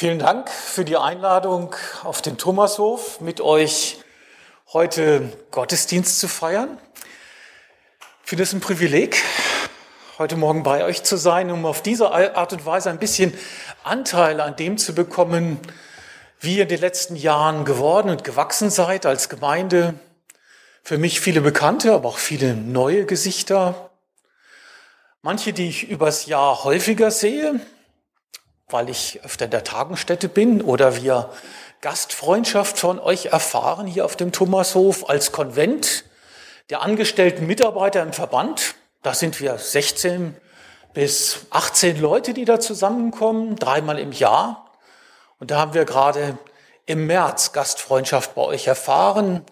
Vielen Dank für die Einladung auf den Thomashof, mit euch heute Gottesdienst zu feiern. Ich finde es ein Privileg, heute Morgen bei euch zu sein, um auf diese Art und Weise ein bisschen Anteil an dem zu bekommen, wie ihr in den letzten Jahren geworden und gewachsen seid als Gemeinde. Für mich viele bekannte, aber auch viele neue Gesichter. Manche, die ich übers Jahr häufiger sehe, weil ich öfter in der Tagenstätte bin oder wir Gastfreundschaft von euch erfahren hier auf dem Thomashof als Konvent der angestellten Mitarbeiter im Verband. Da sind wir 16 bis 18 Leute, die da zusammenkommen, dreimal im Jahr. Und da haben wir gerade im März Gastfreundschaft bei euch erfahren,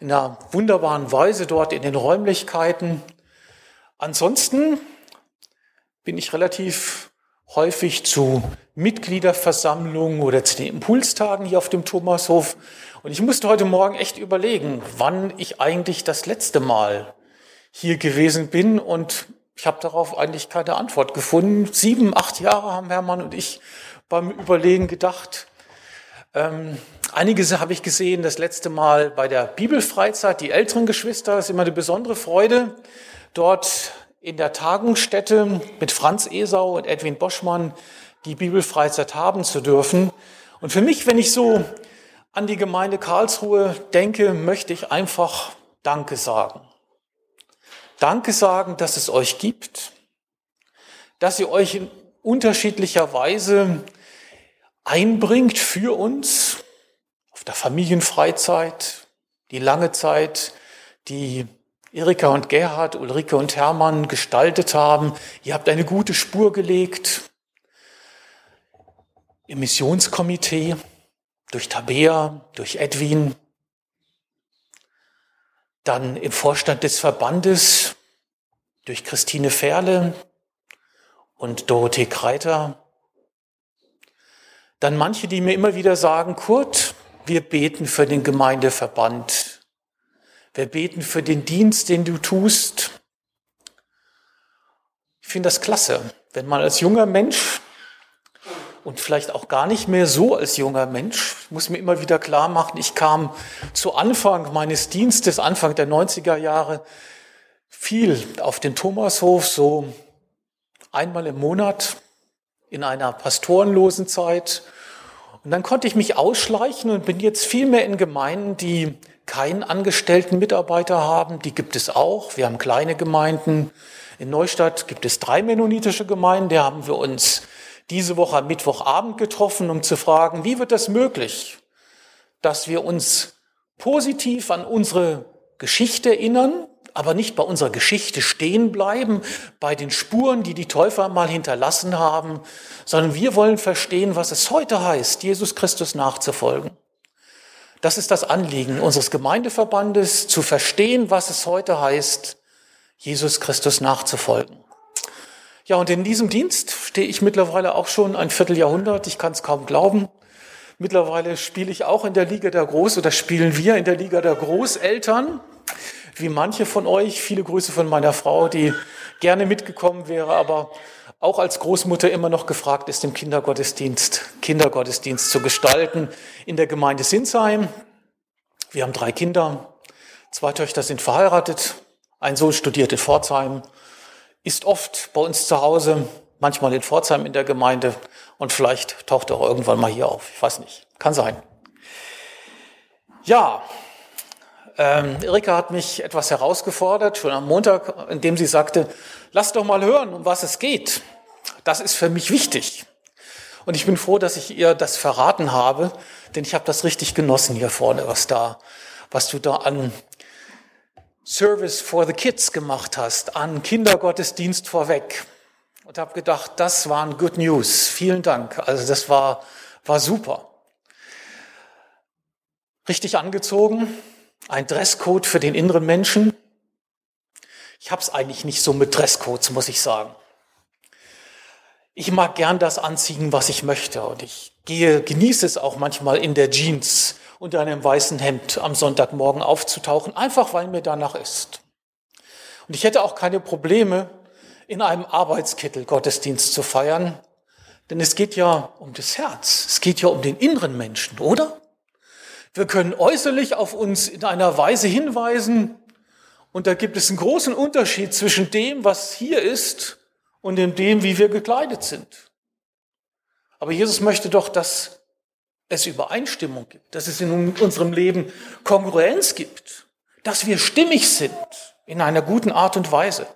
in einer wunderbaren Weise dort in den Räumlichkeiten. Ansonsten bin ich relativ häufig zu Mitgliederversammlungen oder zu den Impulstagen hier auf dem Thomashof. Und ich musste heute Morgen echt überlegen, wann ich eigentlich das letzte Mal hier gewesen bin. Und ich habe darauf eigentlich keine Antwort gefunden. Sieben, acht Jahre haben Hermann und ich beim Überlegen gedacht. Ähm, einige habe ich gesehen, das letzte Mal bei der Bibelfreizeit, die älteren Geschwister, ist immer eine besondere Freude, dort in der Tagungsstätte mit Franz Esau und Edwin Boschmann die Bibelfreizeit haben zu dürfen. Und für mich, wenn ich so an die Gemeinde Karlsruhe denke, möchte ich einfach Danke sagen. Danke sagen, dass es euch gibt, dass ihr euch in unterschiedlicher Weise einbringt für uns auf der Familienfreizeit, die lange Zeit, die Erika und Gerhard, Ulrike und Hermann gestaltet haben. Ihr habt eine gute Spur gelegt im Missionskomitee, durch Tabea, durch Edwin, dann im Vorstand des Verbandes, durch Christine Ferle und Dorothee Kreiter. Dann manche, die mir immer wieder sagen, Kurt, wir beten für den Gemeindeverband wir beten für den Dienst, den du tust. Ich finde das klasse, wenn man als junger Mensch und vielleicht auch gar nicht mehr so als junger Mensch, ich muss mir immer wieder klar machen, ich kam zu Anfang meines Dienstes, Anfang der 90er Jahre, viel auf den Thomashof, so einmal im Monat in einer pastorenlosen Zeit. Und dann konnte ich mich ausschleichen und bin jetzt viel mehr in Gemeinden, die keinen angestellten Mitarbeiter haben. Die gibt es auch. Wir haben kleine Gemeinden. In Neustadt gibt es drei mennonitische Gemeinden. Da haben wir uns diese Woche am Mittwochabend getroffen, um zu fragen, wie wird das möglich, dass wir uns positiv an unsere Geschichte erinnern, aber nicht bei unserer Geschichte stehen bleiben, bei den Spuren, die die Täufer mal hinterlassen haben, sondern wir wollen verstehen, was es heute heißt, Jesus Christus nachzufolgen. Das ist das Anliegen unseres Gemeindeverbandes, zu verstehen, was es heute heißt, Jesus Christus nachzufolgen. Ja, und in diesem Dienst stehe ich mittlerweile auch schon ein Vierteljahrhundert. Ich kann es kaum glauben. Mittlerweile spiele ich auch in der Liga der Groß- oder spielen wir in der Liga der Großeltern. Wie manche von euch. Viele Grüße von meiner Frau, die gerne mitgekommen wäre, aber auch als Großmutter immer noch gefragt ist, im Kindergottesdienst, Kindergottesdienst zu gestalten in der Gemeinde Sinsheim. Wir haben drei Kinder. Zwei Töchter sind verheiratet. Ein Sohn studiert in Pforzheim, ist oft bei uns zu Hause, manchmal in Pforzheim in der Gemeinde und vielleicht taucht er auch irgendwann mal hier auf. Ich weiß nicht. Kann sein. Ja, ähm, Erika hat mich etwas herausgefordert, schon am Montag, indem sie sagte, lass doch mal hören, um was es geht. Das ist für mich wichtig. Und ich bin froh, dass ich ihr das verraten habe, denn ich habe das richtig genossen hier vorne, was da, was du da an Service for the Kids gemacht hast, an Kindergottesdienst vorweg. Und habe gedacht, das waren Good News. Vielen Dank. Also das war, war super. Richtig angezogen, ein Dresscode für den inneren Menschen. Ich habe es eigentlich nicht so mit Dresscodes, muss ich sagen. Ich mag gern das anziehen, was ich möchte. Und ich gehe, genieße es auch manchmal in der Jeans unter einem weißen Hemd am Sonntagmorgen aufzutauchen, einfach weil mir danach ist. Und ich hätte auch keine Probleme, in einem Arbeitskittel Gottesdienst zu feiern. Denn es geht ja um das Herz, es geht ja um den inneren Menschen, oder? Wir können äußerlich auf uns in einer Weise hinweisen, und da gibt es einen großen Unterschied zwischen dem, was hier ist, und dem, wie wir gekleidet sind. Aber Jesus möchte doch, dass es Übereinstimmung gibt, dass es in unserem Leben Kongruenz gibt, dass wir stimmig sind in einer guten Art und Weise.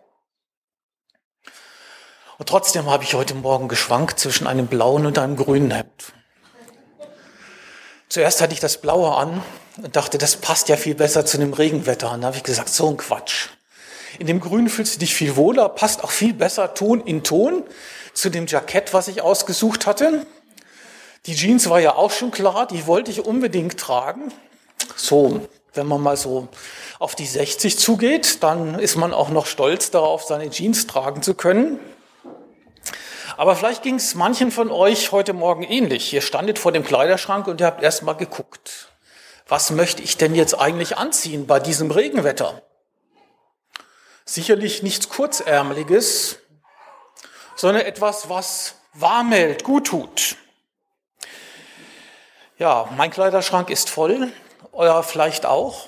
Und trotzdem habe ich heute Morgen geschwankt zwischen einem blauen und einem grünen Hemd. Zuerst hatte ich das blaue an und dachte, das passt ja viel besser zu dem Regenwetter. Und da habe ich gesagt, so ein Quatsch. In dem Grün fühlst du dich viel wohler, passt auch viel besser Ton in Ton zu dem Jackett, was ich ausgesucht hatte. Die Jeans war ja auch schon klar, die wollte ich unbedingt tragen. So, wenn man mal so auf die 60 zugeht, dann ist man auch noch stolz darauf, seine Jeans tragen zu können. Aber vielleicht ging es manchen von euch heute Morgen ähnlich. Ihr standet vor dem Kleiderschrank und ihr habt erst mal geguckt. Was möchte ich denn jetzt eigentlich anziehen bei diesem Regenwetter? Sicherlich nichts Kurzärmeliges, sondern etwas, was warm hält, gut tut. Ja, mein Kleiderschrank ist voll, euer vielleicht auch.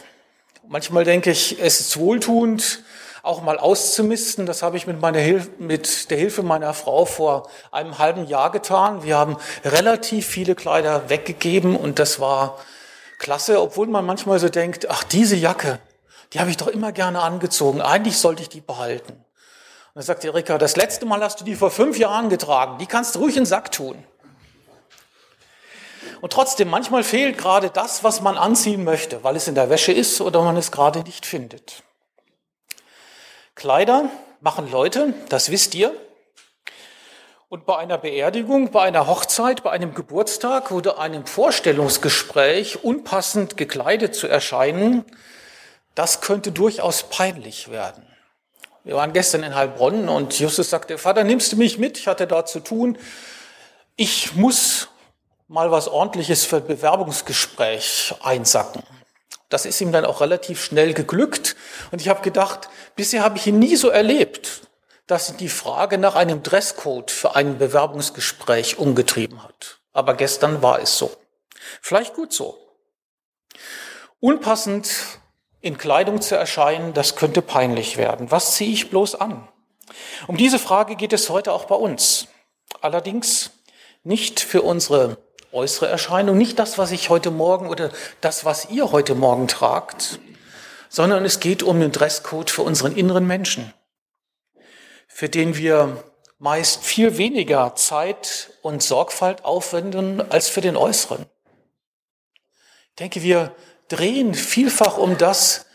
Manchmal denke ich, es ist wohltuend, auch mal auszumisten. Das habe ich mit, meiner Hilfe, mit der Hilfe meiner Frau vor einem halben Jahr getan. Wir haben relativ viele Kleider weggegeben und das war klasse, obwohl man manchmal so denkt, ach, diese Jacke, die habe ich doch immer gerne angezogen. Eigentlich sollte ich die behalten. Und dann sagt Erika, das letzte Mal hast du die vor fünf Jahren getragen. Die kannst du ruhig in den Sack tun. Und trotzdem, manchmal fehlt gerade das, was man anziehen möchte, weil es in der Wäsche ist oder man es gerade nicht findet. Kleider machen Leute, das wisst ihr. Und bei einer Beerdigung, bei einer Hochzeit, bei einem Geburtstag oder einem Vorstellungsgespräch unpassend gekleidet zu erscheinen, das könnte durchaus peinlich werden. Wir waren gestern in Heilbronn und Justus sagte, Vater, nimmst du mich mit? Ich hatte da zu tun. Ich muss mal was Ordentliches für ein Bewerbungsgespräch einsacken. Das ist ihm dann auch relativ schnell geglückt. Und ich habe gedacht, bisher habe ich ihn nie so erlebt, dass die Frage nach einem Dresscode für ein Bewerbungsgespräch umgetrieben hat. Aber gestern war es so. Vielleicht gut so. Unpassend in Kleidung zu erscheinen, das könnte peinlich werden. Was ziehe ich bloß an? Um diese Frage geht es heute auch bei uns. Allerdings nicht für unsere äußere Erscheinung, nicht das, was ich heute Morgen oder das, was ihr heute Morgen tragt, sondern es geht um den Dresscode für unseren inneren Menschen, für den wir meist viel weniger Zeit und Sorgfalt aufwenden als für den äußeren. Ich denke, wir drehen vielfach um das,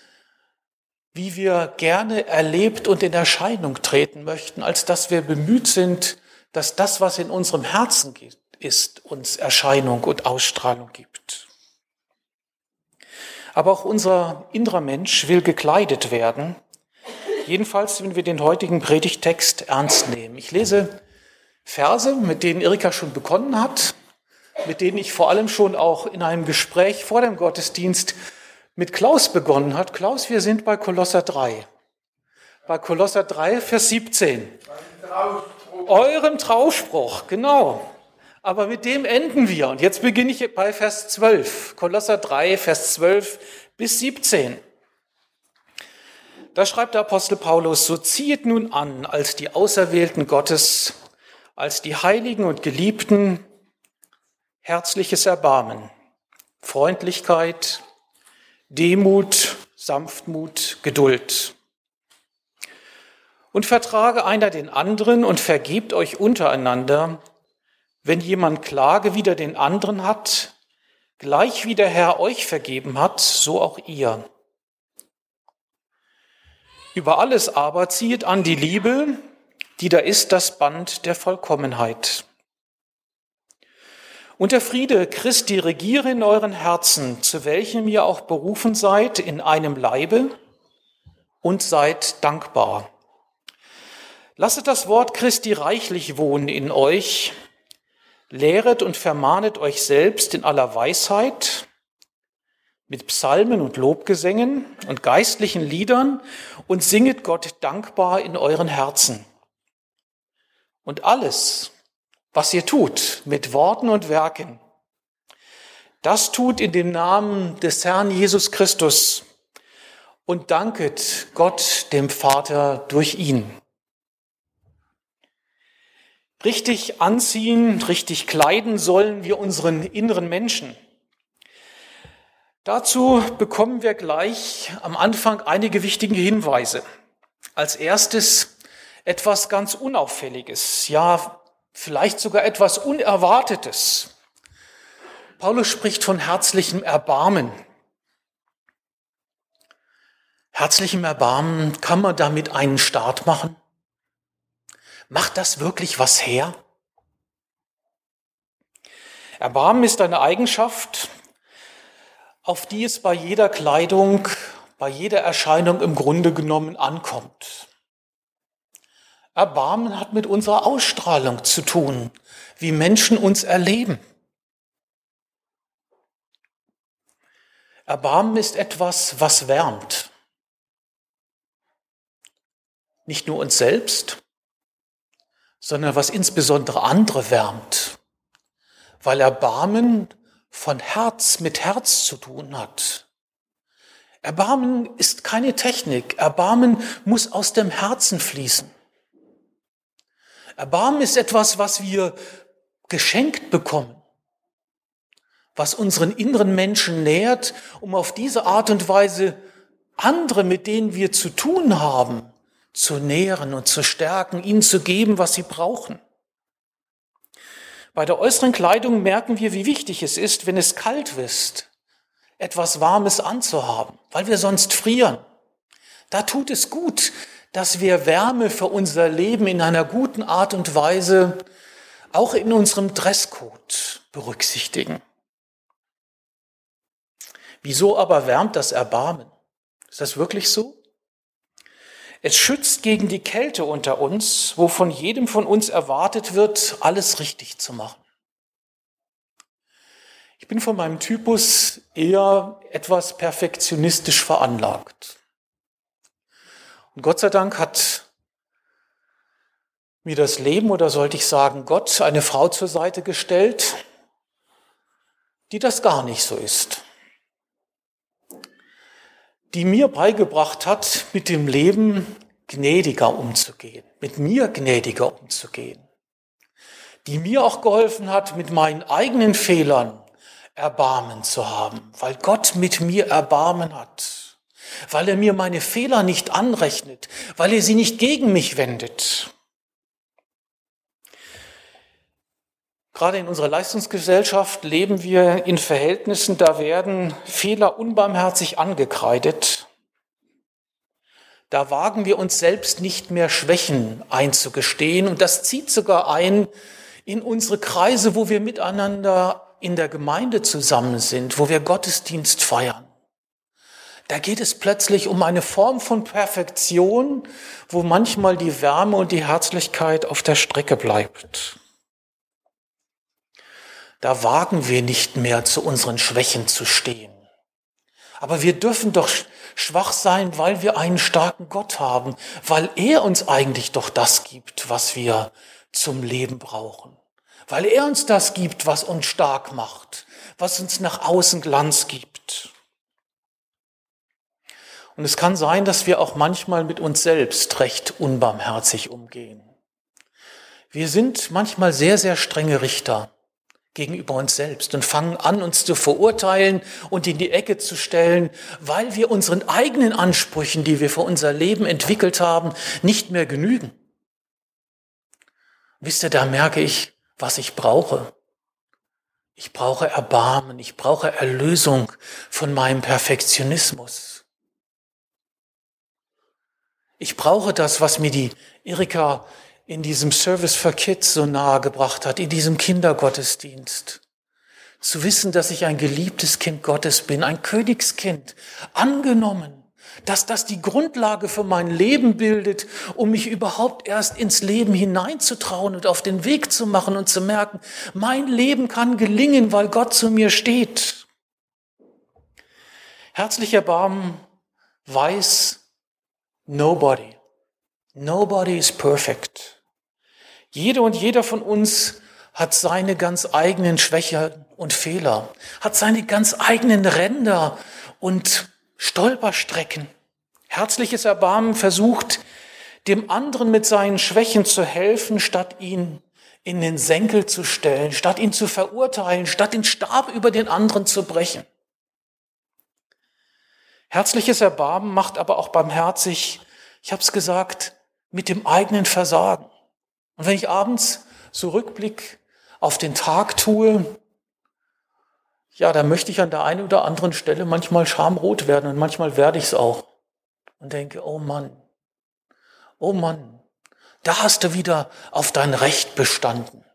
wie wir gerne erlebt und in Erscheinung treten möchten, als dass wir bemüht sind, dass das, was in unserem Herzen ist, uns Erscheinung und Ausstrahlung gibt. Aber auch unser innerer Mensch will gekleidet werden, jedenfalls wenn wir den heutigen Predigtext ernst nehmen. Ich lese Verse, mit denen Erika schon begonnen hat, mit denen ich vor allem schon auch in einem Gespräch vor dem Gottesdienst mit Klaus begonnen hat. Klaus, wir sind bei Kolosser 3. Bei Kolosser 3, Vers 17. Eurem Trauspruch, genau. Aber mit dem enden wir. Und jetzt beginne ich bei Vers 12. Kolosser 3, Vers 12 bis 17. Da schreibt der Apostel Paulus, so ziehet nun an als die Auserwählten Gottes, als die Heiligen und Geliebten, herzliches Erbarmen, Freundlichkeit, Demut, Sanftmut, Geduld. Und vertrage einer den anderen und vergebt euch untereinander, wenn jemand Klage wider den anderen hat, gleich wie der Herr euch vergeben hat, so auch ihr. Über alles aber ziehet an die Liebe, die da ist das Band der Vollkommenheit. Und der Friede Christi regiere in euren Herzen, zu welchem ihr auch berufen seid, in einem Leibe und seid dankbar. Lasset das Wort Christi reichlich wohnen in euch, lehret und vermahnet euch selbst in aller Weisheit, mit Psalmen und Lobgesängen und geistlichen Liedern und singet Gott dankbar in euren Herzen. Und alles, was ihr tut mit Worten und Werken, das tut in dem Namen des Herrn Jesus Christus und danket Gott dem Vater durch ihn. Richtig anziehen, richtig kleiden sollen wir unseren inneren Menschen. Dazu bekommen wir gleich am Anfang einige wichtige Hinweise. Als erstes etwas ganz Unauffälliges, ja vielleicht sogar etwas Unerwartetes. Paulus spricht von herzlichem Erbarmen. Herzlichem Erbarmen, kann man damit einen Start machen? Macht das wirklich was her? Erbarmen ist eine Eigenschaft, auf die es bei jeder Kleidung, bei jeder Erscheinung im Grunde genommen ankommt. Erbarmen hat mit unserer Ausstrahlung zu tun, wie Menschen uns erleben. Erbarmen ist etwas, was wärmt. Nicht nur uns selbst, sondern was insbesondere andere wärmt. Weil Erbarmen von Herz mit Herz zu tun hat. Erbarmen ist keine Technik. Erbarmen muss aus dem Herzen fließen. Erbarmen ist etwas, was wir geschenkt bekommen, was unseren inneren Menschen nährt, um auf diese Art und Weise andere, mit denen wir zu tun haben, zu nähren und zu stärken, ihnen zu geben, was sie brauchen. Bei der äußeren Kleidung merken wir, wie wichtig es ist, wenn es kalt ist, etwas Warmes anzuhaben, weil wir sonst frieren. Da tut es gut, dass wir Wärme für unser Leben in einer guten Art und Weise auch in unserem Dresscode berücksichtigen. Wieso aber wärmt das Erbarmen? Ist das wirklich so? Es schützt gegen die Kälte unter uns, wo von jedem von uns erwartet wird, alles richtig zu machen. Ich bin von meinem Typus eher etwas perfektionistisch veranlagt. Und Gott sei Dank hat mir das Leben, oder sollte ich sagen, Gott eine Frau zur Seite gestellt, die das gar nicht so ist die mir beigebracht hat, mit dem Leben gnädiger umzugehen, mit mir gnädiger umzugehen, die mir auch geholfen hat, mit meinen eigenen Fehlern Erbarmen zu haben, weil Gott mit mir Erbarmen hat, weil er mir meine Fehler nicht anrechnet, weil er sie nicht gegen mich wendet. Gerade in unserer Leistungsgesellschaft leben wir in Verhältnissen, da werden Fehler unbarmherzig angekreidet. Da wagen wir uns selbst nicht mehr Schwächen einzugestehen und das zieht sogar ein in unsere Kreise, wo wir miteinander in der Gemeinde zusammen sind, wo wir Gottesdienst feiern. Da geht es plötzlich um eine Form von Perfektion, wo manchmal die Wärme und die Herzlichkeit auf der Strecke bleibt da wagen wir nicht mehr zu unseren Schwächen zu stehen. Aber wir dürfen doch schwach sein, weil wir einen starken Gott haben, weil er uns eigentlich doch das gibt, was wir zum Leben brauchen, weil er uns das gibt, was uns stark macht, was uns nach außen Glanz gibt. Und es kann sein, dass wir auch manchmal mit uns selbst recht unbarmherzig umgehen. Wir sind manchmal sehr, sehr strenge Richter gegenüber uns selbst und fangen an, uns zu verurteilen und in die Ecke zu stellen, weil wir unseren eigenen Ansprüchen, die wir für unser Leben entwickelt haben, nicht mehr genügen. Wisst ihr, da merke ich, was ich brauche. Ich brauche Erbarmen, ich brauche Erlösung von meinem Perfektionismus. Ich brauche das, was mir die Erika in diesem Service for Kids so nahe gebracht hat, in diesem Kindergottesdienst. Zu wissen, dass ich ein geliebtes Kind Gottes bin, ein Königskind, angenommen, dass das die Grundlage für mein Leben bildet, um mich überhaupt erst ins Leben hineinzutrauen und auf den Weg zu machen und zu merken, mein Leben kann gelingen, weil Gott zu mir steht. Herzlicher Baum weiß, nobody, nobody is perfect. Jede und jeder von uns hat seine ganz eigenen Schwächen und Fehler, hat seine ganz eigenen Ränder und Stolperstrecken. Herzliches Erbarmen versucht, dem anderen mit seinen Schwächen zu helfen, statt ihn in den Senkel zu stellen, statt ihn zu verurteilen, statt den Stab über den anderen zu brechen. Herzliches Erbarmen macht aber auch barmherzig, ich habe es gesagt, mit dem eigenen Versagen. Und wenn ich abends so Rückblick auf den Tag tue, ja, da möchte ich an der einen oder anderen Stelle manchmal schamrot werden und manchmal werde ich es auch und denke, oh Mann, oh Mann, da hast du wieder auf dein Recht bestanden.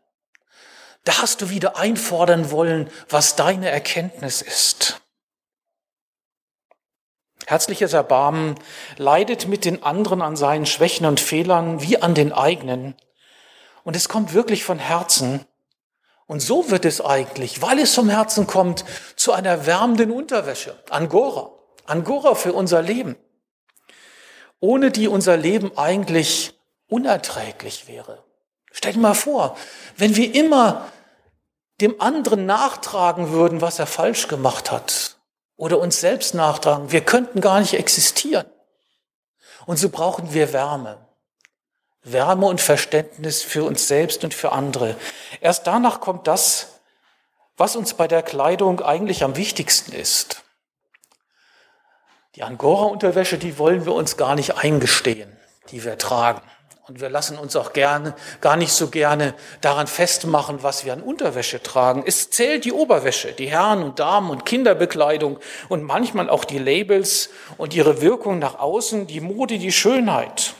Da hast du wieder einfordern wollen, was deine Erkenntnis ist. Herzliches Erbarmen leidet mit den anderen an seinen Schwächen und Fehlern wie an den eigenen. Und es kommt wirklich von Herzen. Und so wird es eigentlich, weil es vom Herzen kommt, zu einer wärmenden Unterwäsche. Angora. Angora für unser Leben. Ohne die unser Leben eigentlich unerträglich wäre. Stell dir mal vor, wenn wir immer dem anderen nachtragen würden, was er falsch gemacht hat, oder uns selbst nachtragen, wir könnten gar nicht existieren. Und so brauchen wir Wärme. Wärme und Verständnis für uns selbst und für andere. Erst danach kommt das, was uns bei der Kleidung eigentlich am wichtigsten ist. Die Angora-Unterwäsche, die wollen wir uns gar nicht eingestehen, die wir tragen. Und wir lassen uns auch gerne, gar nicht so gerne daran festmachen, was wir an Unterwäsche tragen. Es zählt die Oberwäsche, die Herren und Damen und Kinderbekleidung und manchmal auch die Labels und ihre Wirkung nach außen, die Mode, die Schönheit.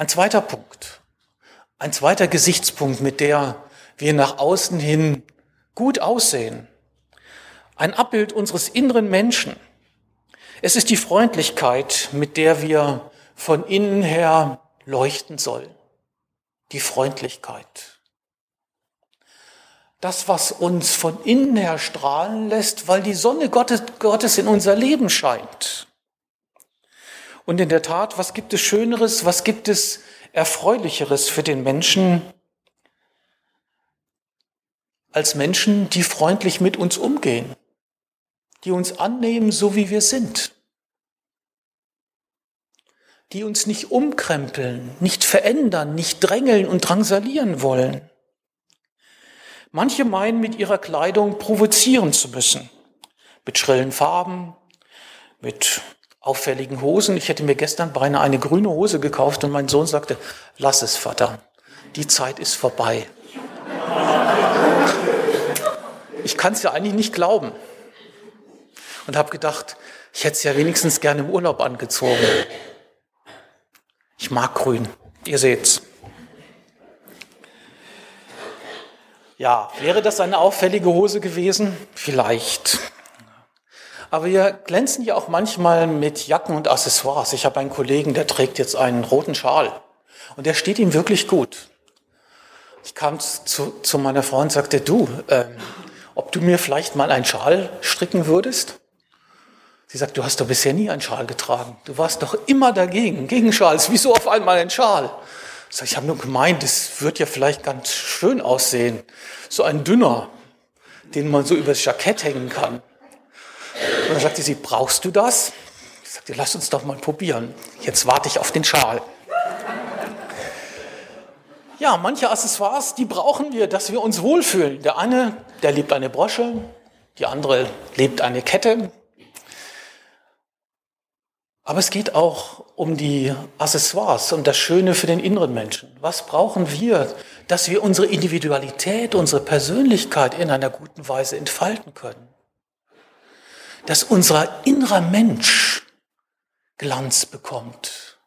Ein zweiter Punkt, ein zweiter Gesichtspunkt, mit der wir nach außen hin gut aussehen. Ein Abbild unseres inneren Menschen. Es ist die Freundlichkeit, mit der wir von innen her leuchten soll. Die Freundlichkeit. Das, was uns von innen her strahlen lässt, weil die Sonne Gottes in unser Leben scheint. Und in der Tat, was gibt es Schöneres, was gibt es Erfreulicheres für den Menschen, als Menschen, die freundlich mit uns umgehen, die uns annehmen, so wie wir sind die uns nicht umkrempeln, nicht verändern, nicht drängeln und drangsalieren wollen. Manche meinen, mit ihrer Kleidung provozieren zu müssen. Mit schrillen Farben, mit auffälligen Hosen. Ich hätte mir gestern beinahe eine grüne Hose gekauft und mein Sohn sagte, lass es, Vater, die Zeit ist vorbei. Ich kann es ja eigentlich nicht glauben. Und habe gedacht, ich hätte es ja wenigstens gerne im Urlaub angezogen. Ich mag grün. Ihr seht's. Ja, wäre das eine auffällige Hose gewesen? Vielleicht. Aber wir glänzen ja auch manchmal mit Jacken und Accessoires. Ich habe einen Kollegen, der trägt jetzt einen roten Schal. Und der steht ihm wirklich gut. Ich kam zu, zu meiner Frau und sagte, du, äh, ob du mir vielleicht mal einen Schal stricken würdest? Sie sagt, du hast doch bisher nie einen Schal getragen. Du warst doch immer dagegen, gegen Schals. Wieso auf einmal ein Schal? Ich, sag, ich habe nur gemeint, es wird ja vielleicht ganz schön aussehen. So ein dünner, den man so übers Jackett hängen kann. Und dann sagte sie, brauchst du das? Ich sagte, lass uns doch mal probieren. Jetzt warte ich auf den Schal. Ja, manche Accessoires, die brauchen wir, dass wir uns wohlfühlen. Der eine, der liebt eine Brosche, die andere liebt eine Kette, aber es geht auch um die Accessoires und das Schöne für den inneren Menschen. Was brauchen wir, dass wir unsere Individualität, unsere Persönlichkeit in einer guten Weise entfalten können? Dass unser innerer Mensch Glanz bekommt.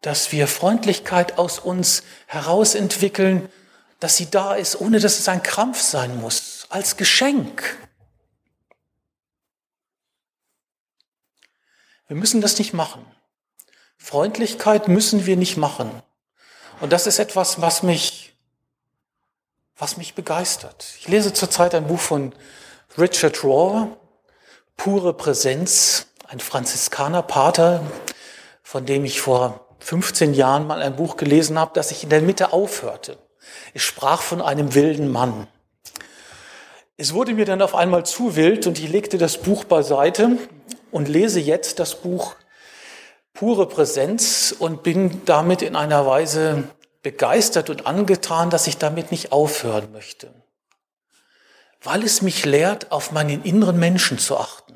Dass wir Freundlichkeit aus uns heraus entwickeln, dass sie da ist, ohne dass es ein Krampf sein muss, als Geschenk. Wir müssen das nicht machen. Freundlichkeit müssen wir nicht machen. Und das ist etwas, was mich, was mich begeistert. Ich lese zurzeit ein Buch von Richard Rohr, Pure Präsenz, ein Franziskanerpater, von dem ich vor 15 Jahren mal ein Buch gelesen habe, das sich in der Mitte aufhörte. Es sprach von einem wilden Mann. Es wurde mir dann auf einmal zu wild und ich legte das Buch beiseite und lese jetzt das Buch Pure Präsenz und bin damit in einer Weise begeistert und angetan, dass ich damit nicht aufhören möchte. Weil es mich lehrt, auf meinen inneren Menschen zu achten.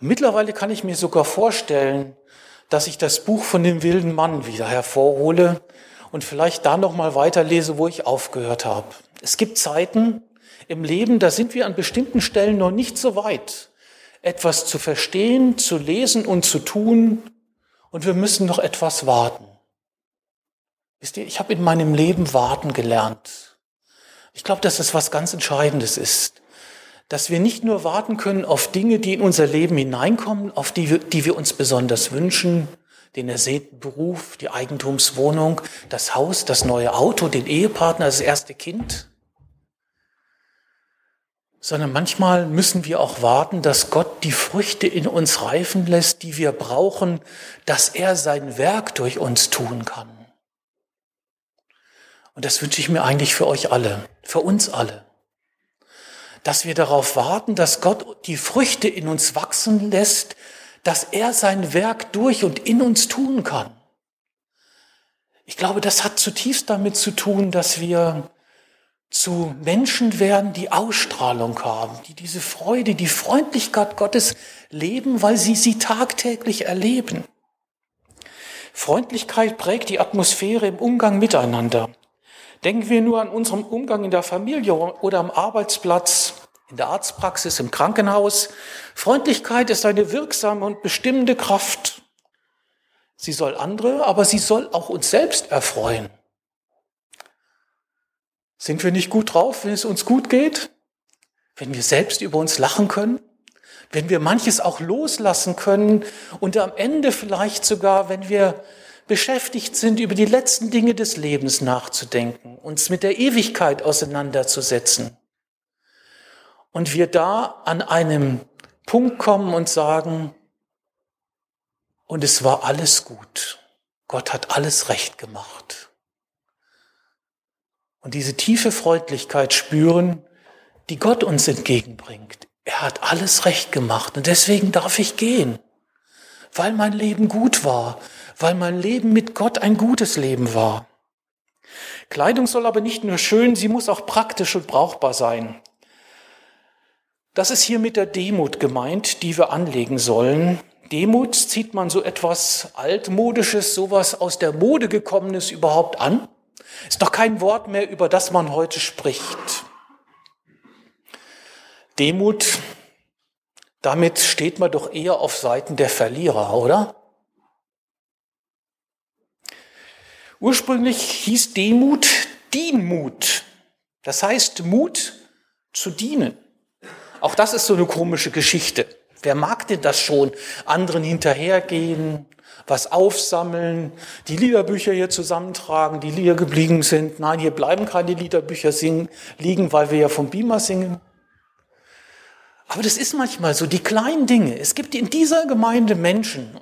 Und mittlerweile kann ich mir sogar vorstellen, dass ich das Buch von dem wilden Mann wieder hervorhole und vielleicht da noch mal weiterlese, wo ich aufgehört habe. Es gibt Zeiten, im Leben, da sind wir an bestimmten Stellen noch nicht so weit, etwas zu verstehen, zu lesen und zu tun. Und wir müssen noch etwas warten. Wisst ihr, ich habe in meinem Leben warten gelernt. Ich glaube, dass das was ganz Entscheidendes ist. Dass wir nicht nur warten können auf Dinge, die in unser Leben hineinkommen, auf die wir, die wir uns besonders wünschen, den ersehnten Beruf, die Eigentumswohnung, das Haus, das neue Auto, den Ehepartner, das erste Kind, sondern manchmal müssen wir auch warten, dass Gott die Früchte in uns reifen lässt, die wir brauchen, dass er sein Werk durch uns tun kann. Und das wünsche ich mir eigentlich für euch alle, für uns alle. Dass wir darauf warten, dass Gott die Früchte in uns wachsen lässt, dass er sein Werk durch und in uns tun kann. Ich glaube, das hat zutiefst damit zu tun, dass wir zu Menschen werden, die Ausstrahlung haben, die diese Freude, die Freundlichkeit Gottes leben, weil sie sie tagtäglich erleben. Freundlichkeit prägt die Atmosphäre im Umgang miteinander. Denken wir nur an unseren Umgang in der Familie oder am Arbeitsplatz, in der Arztpraxis, im Krankenhaus. Freundlichkeit ist eine wirksame und bestimmende Kraft. Sie soll andere, aber sie soll auch uns selbst erfreuen. Sind wir nicht gut drauf, wenn es uns gut geht? Wenn wir selbst über uns lachen können? Wenn wir manches auch loslassen können und am Ende vielleicht sogar, wenn wir beschäftigt sind, über die letzten Dinge des Lebens nachzudenken, uns mit der Ewigkeit auseinanderzusetzen. Und wir da an einem Punkt kommen und sagen, und es war alles gut. Gott hat alles recht gemacht und diese tiefe Freundlichkeit spüren, die Gott uns entgegenbringt. Er hat alles recht gemacht und deswegen darf ich gehen, weil mein Leben gut war, weil mein Leben mit Gott ein gutes Leben war. Kleidung soll aber nicht nur schön, sie muss auch praktisch und brauchbar sein. Das ist hier mit der Demut gemeint, die wir anlegen sollen. Demut zieht man so etwas altmodisches, sowas aus der Mode gekommenes überhaupt an? Ist doch kein Wort mehr, über das man heute spricht. Demut, damit steht man doch eher auf Seiten der Verlierer, oder? Ursprünglich hieß Demut Dienmut. Das heißt Mut zu dienen. Auch das ist so eine komische Geschichte. Wer mag denn das schon? Anderen hinterhergehen, was aufsammeln, die Liederbücher hier zusammentragen, die Lieder geblieben sind. Nein, hier bleiben keine Liederbücher singen, liegen, weil wir ja vom Beamer singen. Aber das ist manchmal so, die kleinen Dinge. Es gibt in dieser Gemeinde Menschen,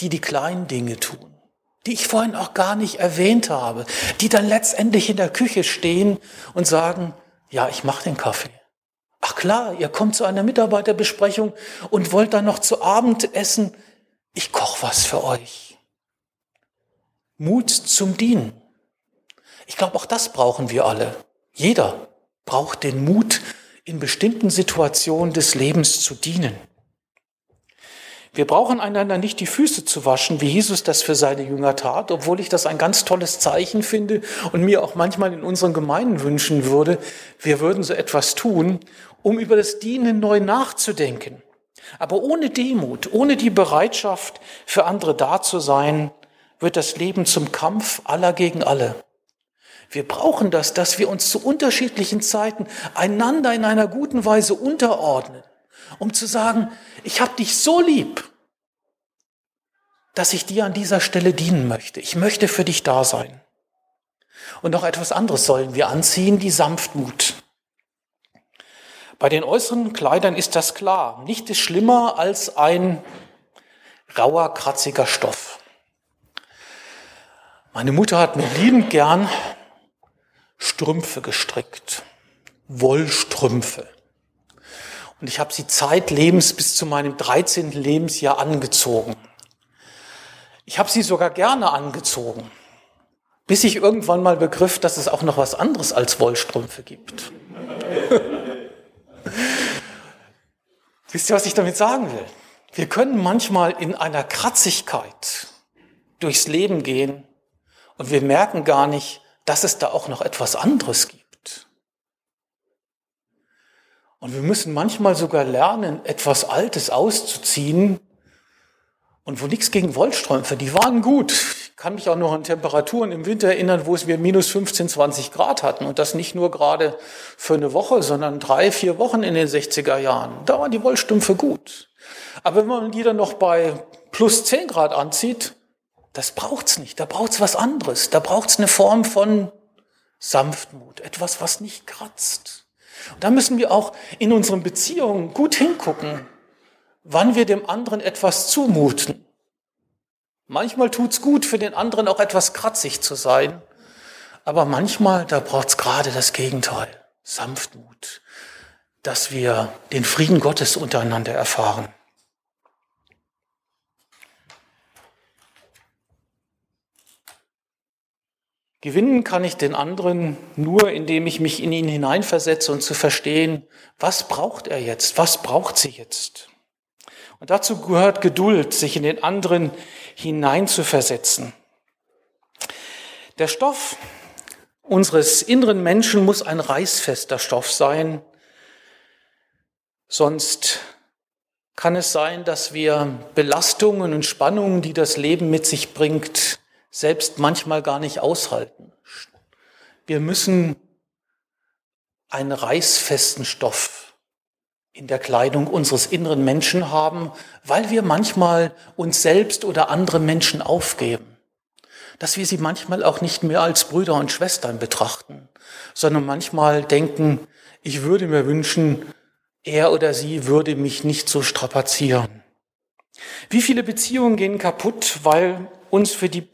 die die kleinen Dinge tun, die ich vorhin auch gar nicht erwähnt habe, die dann letztendlich in der Küche stehen und sagen, ja, ich mache den Kaffee. Ach klar, ihr kommt zu einer Mitarbeiterbesprechung und wollt dann noch zu Abend essen ich koche was für euch. Mut zum Dienen. Ich glaube, auch das brauchen wir alle. Jeder braucht den Mut, in bestimmten Situationen des Lebens zu dienen. Wir brauchen einander nicht die Füße zu waschen, wie Jesus das für seine Jünger tat, obwohl ich das ein ganz tolles Zeichen finde und mir auch manchmal in unseren Gemeinden wünschen würde, wir würden so etwas tun, um über das Dienen neu nachzudenken. Aber ohne Demut, ohne die Bereitschaft, für andere da zu sein, wird das Leben zum Kampf aller gegen alle. Wir brauchen das, dass wir uns zu unterschiedlichen Zeiten einander in einer guten Weise unterordnen, um zu sagen, ich habe dich so lieb, dass ich dir an dieser Stelle dienen möchte. Ich möchte für dich da sein. Und noch etwas anderes sollen wir anziehen, die Sanftmut. Bei den äußeren Kleidern ist das klar. Nicht ist schlimmer als ein rauer, kratziger Stoff. Meine Mutter hat mir liebend gern Strümpfe gestrickt. Wollstrümpfe. Und ich habe sie zeitlebens bis zu meinem 13. Lebensjahr angezogen. Ich habe sie sogar gerne angezogen, bis ich irgendwann mal begriff, dass es auch noch was anderes als Wollstrümpfe gibt. Wisst ihr, was ich damit sagen will? Wir können manchmal in einer Kratzigkeit durchs Leben gehen und wir merken gar nicht, dass es da auch noch etwas anderes gibt. Und wir müssen manchmal sogar lernen, etwas Altes auszuziehen. Und wo nichts gegen Wollstrümpfe, die waren gut. Ich kann mich auch noch an Temperaturen im Winter erinnern, wo es wir minus 15, 20 Grad hatten. Und das nicht nur gerade für eine Woche, sondern drei, vier Wochen in den 60er Jahren. Da waren die Wollstrümpfe gut. Aber wenn man die dann noch bei plus 10 Grad anzieht, das braucht's nicht. Da braucht's was anderes. Da braucht's eine Form von Sanftmut. Etwas, was nicht kratzt. Und da müssen wir auch in unseren Beziehungen gut hingucken, wann wir dem anderen etwas zumuten. Manchmal tut's gut, für den anderen auch etwas kratzig zu sein. Aber manchmal, da braucht's gerade das Gegenteil. Sanftmut. Dass wir den Frieden Gottes untereinander erfahren. Gewinnen kann ich den anderen nur, indem ich mich in ihn hineinversetze und zu verstehen, was braucht er jetzt, was braucht sie jetzt. Und dazu gehört Geduld, sich in den anderen hineinzuversetzen. Der Stoff unseres inneren Menschen muss ein reißfester Stoff sein, sonst kann es sein, dass wir Belastungen und Spannungen, die das Leben mit sich bringt, selbst manchmal gar nicht aushalten. Wir müssen einen reißfesten Stoff in der Kleidung unseres inneren Menschen haben, weil wir manchmal uns selbst oder andere Menschen aufgeben. Dass wir sie manchmal auch nicht mehr als Brüder und Schwestern betrachten, sondern manchmal denken, ich würde mir wünschen, er oder sie würde mich nicht so strapazieren. Wie viele Beziehungen gehen kaputt, weil uns für die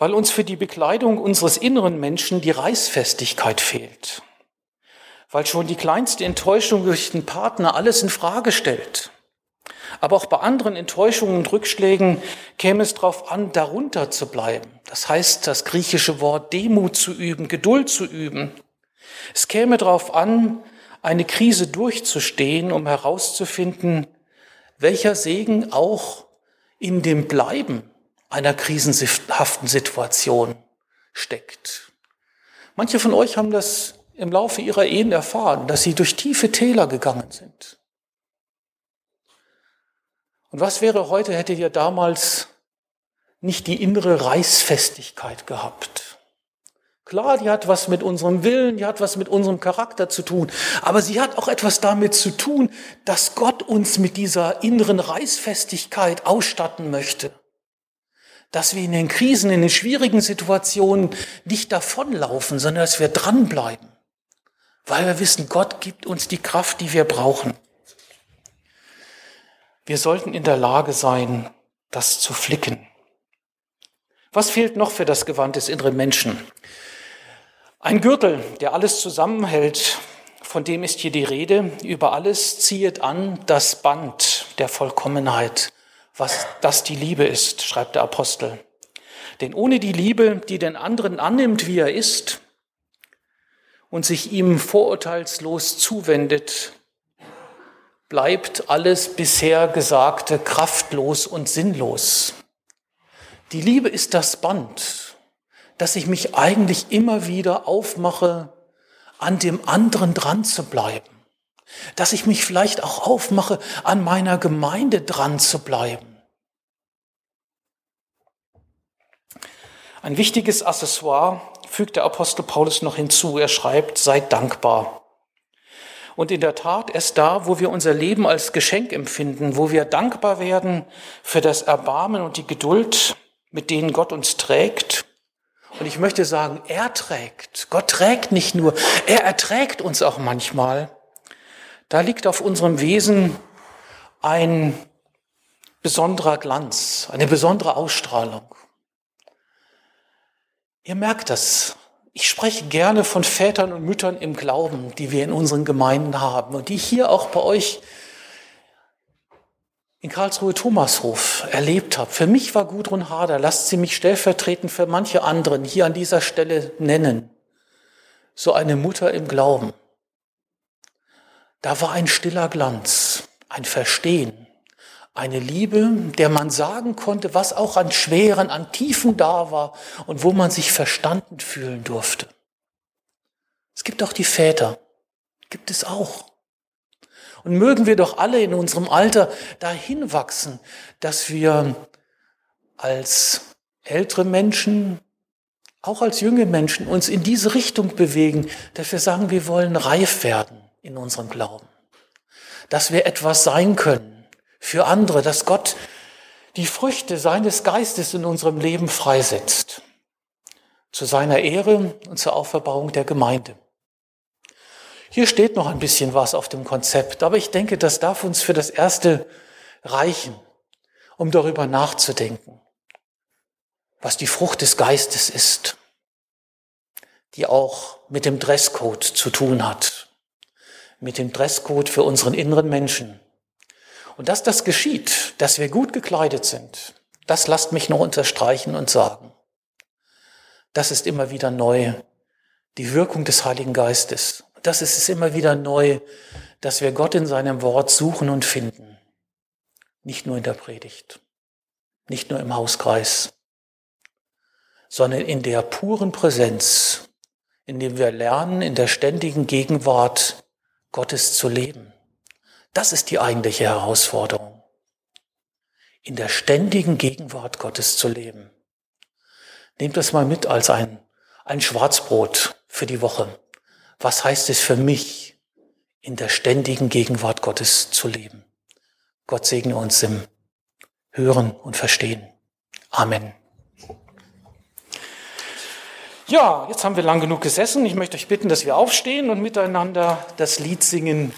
weil uns für die Bekleidung unseres inneren Menschen die Reißfestigkeit fehlt, weil schon die kleinste Enttäuschung durch den Partner alles in Frage stellt. Aber auch bei anderen Enttäuschungen und Rückschlägen käme es darauf an, darunter zu bleiben. Das heißt, das griechische Wort Demut zu üben, Geduld zu üben. Es käme darauf an, eine Krise durchzustehen, um herauszufinden, welcher Segen auch in dem Bleiben einer krisenhaften Situation steckt. Manche von euch haben das im Laufe ihrer Ehen erfahren, dass sie durch tiefe Täler gegangen sind. Und was wäre heute, hättet ihr damals nicht die innere Reißfestigkeit gehabt? Klar, die hat was mit unserem Willen, die hat was mit unserem Charakter zu tun, aber sie hat auch etwas damit zu tun, dass Gott uns mit dieser inneren Reißfestigkeit ausstatten möchte dass wir in den Krisen, in den schwierigen Situationen nicht davonlaufen, sondern dass wir dranbleiben, weil wir wissen, Gott gibt uns die Kraft, die wir brauchen. Wir sollten in der Lage sein, das zu flicken. Was fehlt noch für das Gewand des inneren Menschen? Ein Gürtel, der alles zusammenhält, von dem ist hier die Rede. Über alles ziehet an das Band der Vollkommenheit was das die Liebe ist, schreibt der Apostel. Denn ohne die Liebe, die den anderen annimmt, wie er ist, und sich ihm vorurteilslos zuwendet, bleibt alles bisher Gesagte kraftlos und sinnlos. Die Liebe ist das Band, dass ich mich eigentlich immer wieder aufmache, an dem anderen dran zu bleiben. Dass ich mich vielleicht auch aufmache, an meiner Gemeinde dran zu bleiben. Ein wichtiges Accessoire fügt der Apostel Paulus noch hinzu. Er schreibt, seid dankbar. Und in der Tat erst da, wo wir unser Leben als Geschenk empfinden, wo wir dankbar werden für das Erbarmen und die Geduld, mit denen Gott uns trägt. Und ich möchte sagen, er trägt. Gott trägt nicht nur, er erträgt uns auch manchmal. Da liegt auf unserem Wesen ein besonderer Glanz, eine besondere Ausstrahlung. Ihr merkt das, Ich spreche gerne von Vätern und Müttern im Glauben, die wir in unseren Gemeinden haben und die hier auch bei euch in Karlsruhe Thomashof erlebt habe. Für mich war Gudrun Harder, lasst sie mich stellvertretend für manche anderen hier an dieser Stelle nennen, so eine Mutter im Glauben. Da war ein stiller Glanz, ein Verstehen, eine Liebe, der man sagen konnte, was auch an Schweren, an Tiefen da war und wo man sich verstanden fühlen durfte. Es gibt auch die Väter, gibt es auch. Und mögen wir doch alle in unserem Alter dahin wachsen, dass wir als ältere Menschen, auch als junge Menschen uns in diese Richtung bewegen, dass wir sagen, wir wollen reif werden in unserem Glauben. Dass wir etwas sein können für andere, dass Gott die Früchte seines Geistes in unserem Leben freisetzt. Zu seiner Ehre und zur Auferbauung der Gemeinde. Hier steht noch ein bisschen was auf dem Konzept, aber ich denke, das darf uns für das Erste reichen, um darüber nachzudenken, was die Frucht des Geistes ist, die auch mit dem Dresscode zu tun hat, mit dem Dresscode für unseren inneren Menschen. Und dass das geschieht, dass wir gut gekleidet sind, das lasst mich noch unterstreichen und sagen. Das ist immer wieder neu die Wirkung des Heiligen Geistes das ist es immer wieder neu, dass wir Gott in seinem Wort suchen und finden. Nicht nur in der Predigt, nicht nur im Hauskreis, sondern in der puren Präsenz, in dem wir lernen, in der ständigen Gegenwart Gottes zu leben. Das ist die eigentliche Herausforderung. In der ständigen Gegenwart Gottes zu leben. Nehmt das mal mit als ein, ein Schwarzbrot für die Woche was heißt es für mich, in der ständigen Gegenwart Gottes zu leben. Gott segne uns im Hören und Verstehen. Amen. Ja, jetzt haben wir lang genug gesessen. Ich möchte euch bitten, dass wir aufstehen und miteinander das Lied singen.